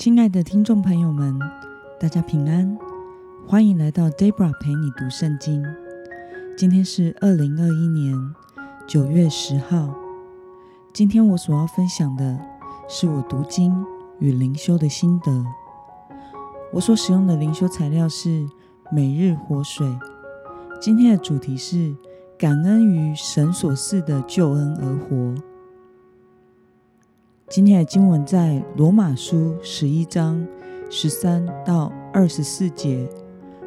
亲爱的听众朋友们，大家平安，欢迎来到 Debra 陪你读圣经。今天是二零二一年九月十号。今天我所要分享的是我读经与灵修的心得。我所使用的灵修材料是每日活水。今天的主题是感恩于神所赐的救恩而活。今天的经文在罗马书十一章十三到二十四节。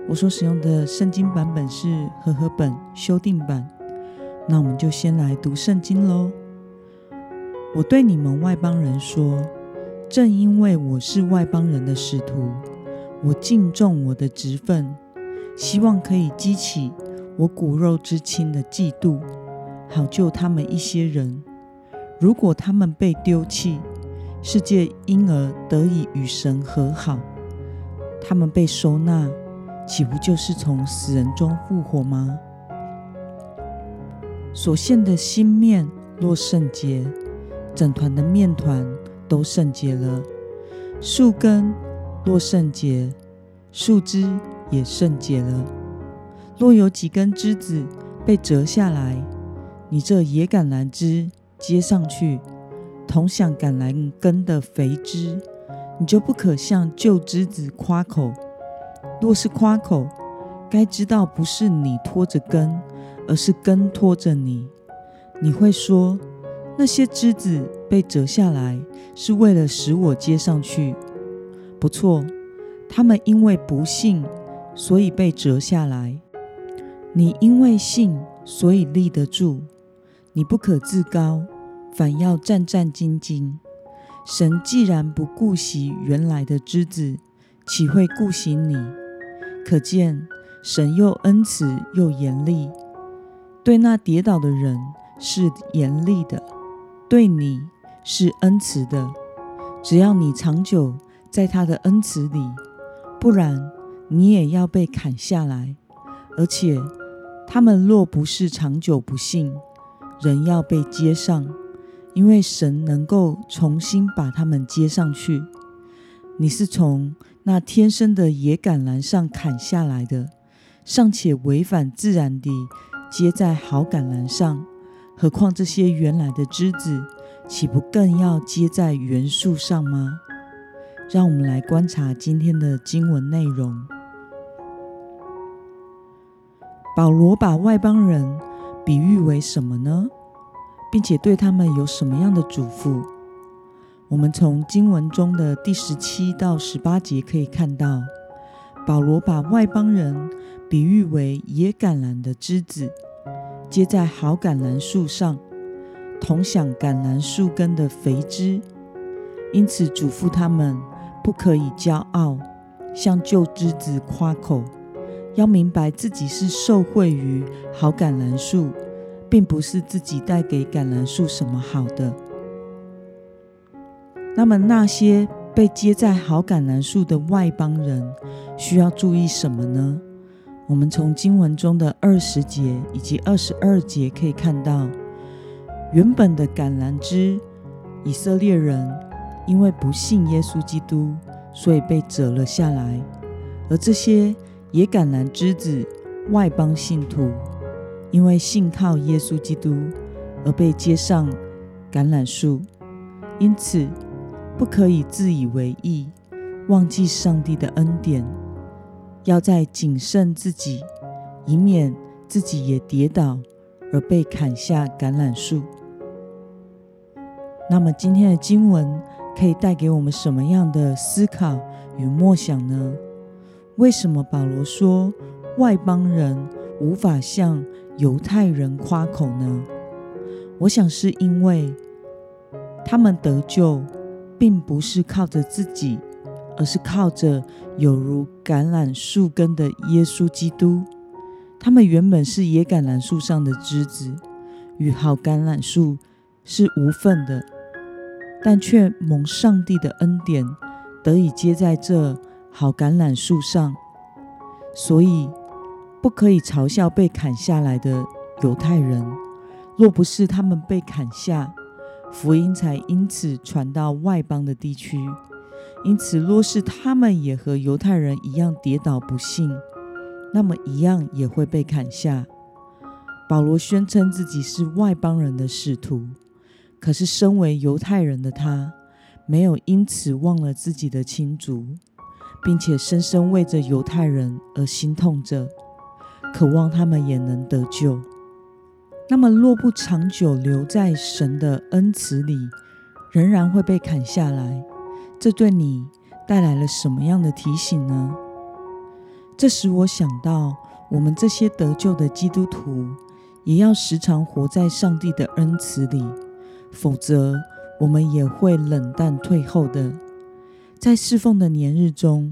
我所使用的圣经版本是和合本修订版。那我们就先来读圣经喽。我对你们外邦人说，正因为我是外邦人的使徒，我敬重我的职分，希望可以激起我骨肉之亲的嫉妒，好救他们一些人。如果他们被丢弃，世界因而得以与神和好；他们被收纳，岂不就是从死人中复活吗？所献的新面若圣洁，整团的面团都圣洁了；树根若圣洁，树枝也圣洁了。若有几根枝子被折下来，你这野橄榄枝。接上去，同享橄榄根的肥枝，你就不可向旧枝子夸口。若是夸口，该知道不是你拖着根，而是根拖着你。你会说，那些枝子被折下来，是为了使我接上去。不错，他们因为不信，所以被折下来。你因为信，所以立得住。你不可自高。反要战战兢兢。神既然不顾惜原来的枝子，岂会顾惜你？可见神又恩慈又严厉，对那跌倒的人是严厉的，对你是恩慈的。只要你长久在他的恩慈里，不然你也要被砍下来。而且他们若不是长久不幸，人要被接上。因为神能够重新把他们接上去，你是从那天生的野橄榄上砍下来的，尚且违反自然地接在好橄榄上，何况这些原来的枝子，岂不更要接在原树上吗？让我们来观察今天的经文内容。保罗把外邦人比喻为什么呢？并且对他们有什么样的嘱咐？我们从经文中的第十七到十八节可以看到，保罗把外邦人比喻为野橄榄的枝子，接在好橄榄树上，同享橄榄树根的肥枝，因此嘱咐他们不可以骄傲，向旧枝子夸口，要明白自己是受惠于好橄榄树。并不是自己带给橄榄树什么好的。那么，那些被接在好橄榄树的外邦人需要注意什么呢？我们从经文中的二十节以及二十二节可以看到，原本的橄榄枝以色列人因为不信耶稣基督，所以被折了下来；而这些野橄榄枝子外邦信徒。因为信靠耶稣基督而被接上橄榄树，因此不可以自以为意，忘记上帝的恩典，要在谨慎自己，以免自己也跌倒而被砍下橄榄树。那么今天的经文可以带给我们什么样的思考与默想呢？为什么保罗说外邦人无法像？犹太人夸口呢？我想是因为他们得救，并不是靠着自己，而是靠着有如橄榄树根的耶稣基督。他们原本是野橄榄树上的枝子，与好橄榄树是无份的，但却蒙上帝的恩典，得以接在这好橄榄树上，所以。不可以嘲笑被砍下来的犹太人，若不是他们被砍下，福音才因此传到外邦的地区，因此，若是他们也和犹太人一样跌倒不幸，那么一样也会被砍下。保罗宣称自己是外邦人的使徒，可是身为犹太人的他，没有因此忘了自己的亲族，并且深深为着犹太人而心痛着，渴望他们也能得救。那么，若不长久留在神的恩慈里，仍然会被砍下来。这对你带来了什么样的提醒呢？这使我想到，我们这些得救的基督徒，也要时常活在上帝的恩慈里，否则我们也会冷淡退后的。在侍奉的年日中，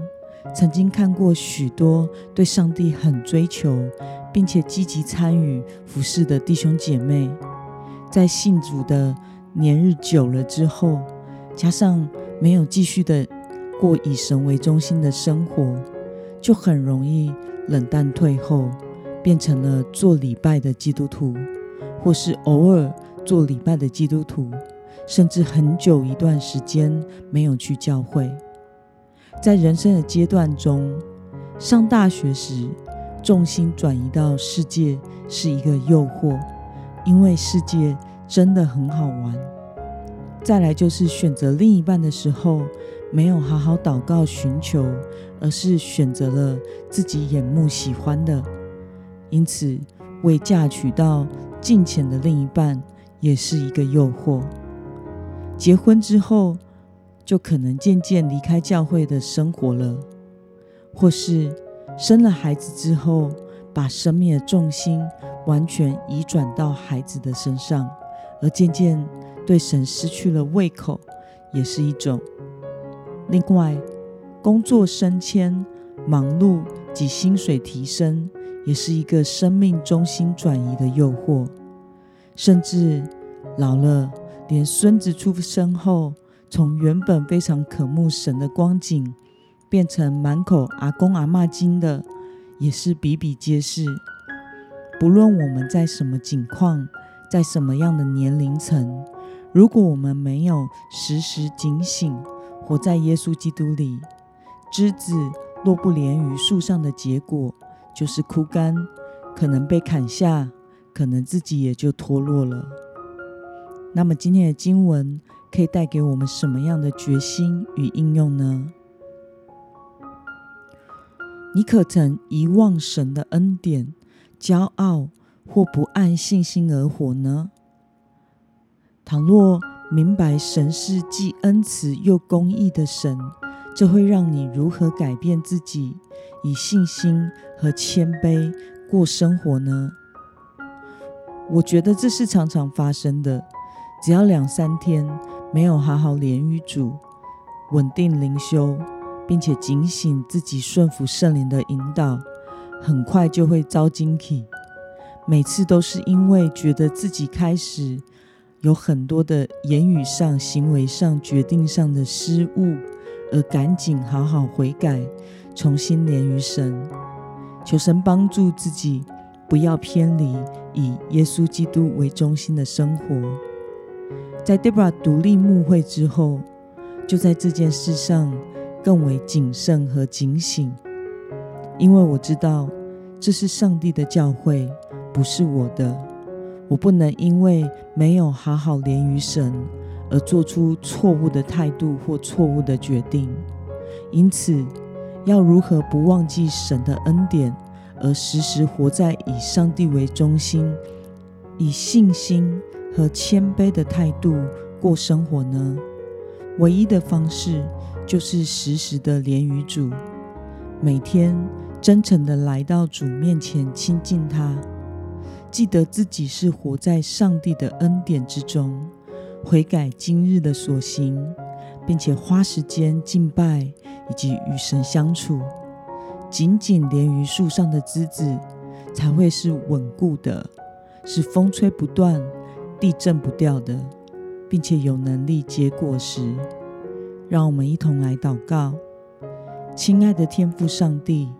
曾经看过许多对上帝很追求，并且积极参与服侍的弟兄姐妹，在信主的年日久了之后，加上没有继续的过以神为中心的生活，就很容易冷淡退后，变成了做礼拜的基督徒，或是偶尔做礼拜的基督徒，甚至很久一段时间没有去教会。在人生的阶段中，上大学时，重心转移到世界是一个诱惑，因为世界真的很好玩。再来就是选择另一半的时候，没有好好祷告寻求，而是选择了自己眼目喜欢的，因此未嫁娶到近前的另一半也是一个诱惑。结婚之后，就可能渐渐离开教会的生活了，或是生了孩子之后，把生命的重心完全移转到孩子的身上，而渐渐。对神失去了胃口，也是一种。另外，工作升迁、忙碌及薪水提升，也是一个生命中心转移的诱惑。甚至老了，连孙子出生后，从原本非常渴慕神的光景，变成满口阿公阿妈经的，也是比比皆是。不论我们在什么境况，在什么样的年龄层。如果我们没有时时警醒，活在耶稣基督里，枝子若不连于树上的结果，就是枯干，可能被砍下，可能自己也就脱落了。那么今天的经文可以带给我们什么样的决心与应用呢？你可曾遗忘神的恩典，骄傲或不按信心而活呢？倘若明白神是既恩慈又公义的神，这会让你如何改变自己，以信心和谦卑过生活呢？我觉得这是常常发生的。只要两三天没有好好连于主，稳定灵修，并且警醒自己顺服圣灵的引导，很快就会遭惊起。每次都是因为觉得自己开始。有很多的言语上、行为上、决定上的失误，而赶紧好好悔改，重新连于神，求神帮助自己，不要偏离以耶稣基督为中心的生活。在 Debra 独立牧会之后，就在这件事上更为谨慎和警醒，因为我知道这是上帝的教诲，不是我的。我不能因为没有好好连于神而做出错误的态度或错误的决定，因此要如何不忘记神的恩典，而时时活在以上帝为中心、以信心和谦卑的态度过生活呢？唯一的方式就是时时的连于主，每天真诚的来到主面前亲近他。记得自己是活在上帝的恩典之中，悔改今日的所行，并且花时间敬拜以及与神相处，紧紧连于树上的枝子，才会是稳固的，是风吹不断、地震不掉的，并且有能力结果实。让我们一同来祷告，亲爱的天父上帝，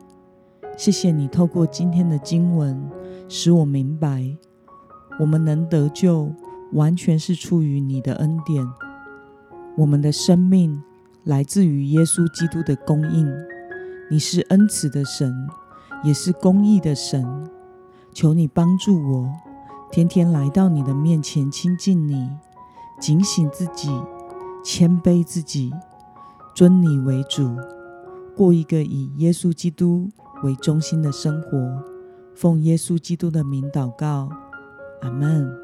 谢谢你透过今天的经文。使我明白，我们能得救，完全是出于你的恩典。我们的生命来自于耶稣基督的供应。你是恩慈的神，也是公义的神。求你帮助我，天天来到你的面前亲近你，警醒自己，谦卑自己，尊你为主，过一个以耶稣基督为中心的生活。奉耶稣基督的名祷告，阿门。